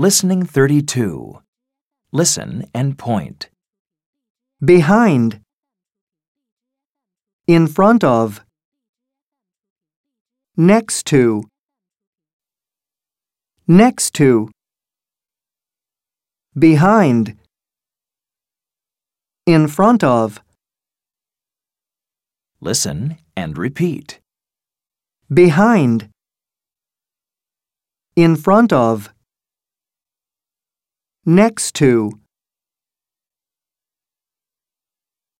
Listening 32. Listen and point. behind, in front of, next to, next to, behind, in front of, Listen and repeat. behind, in front of, next to,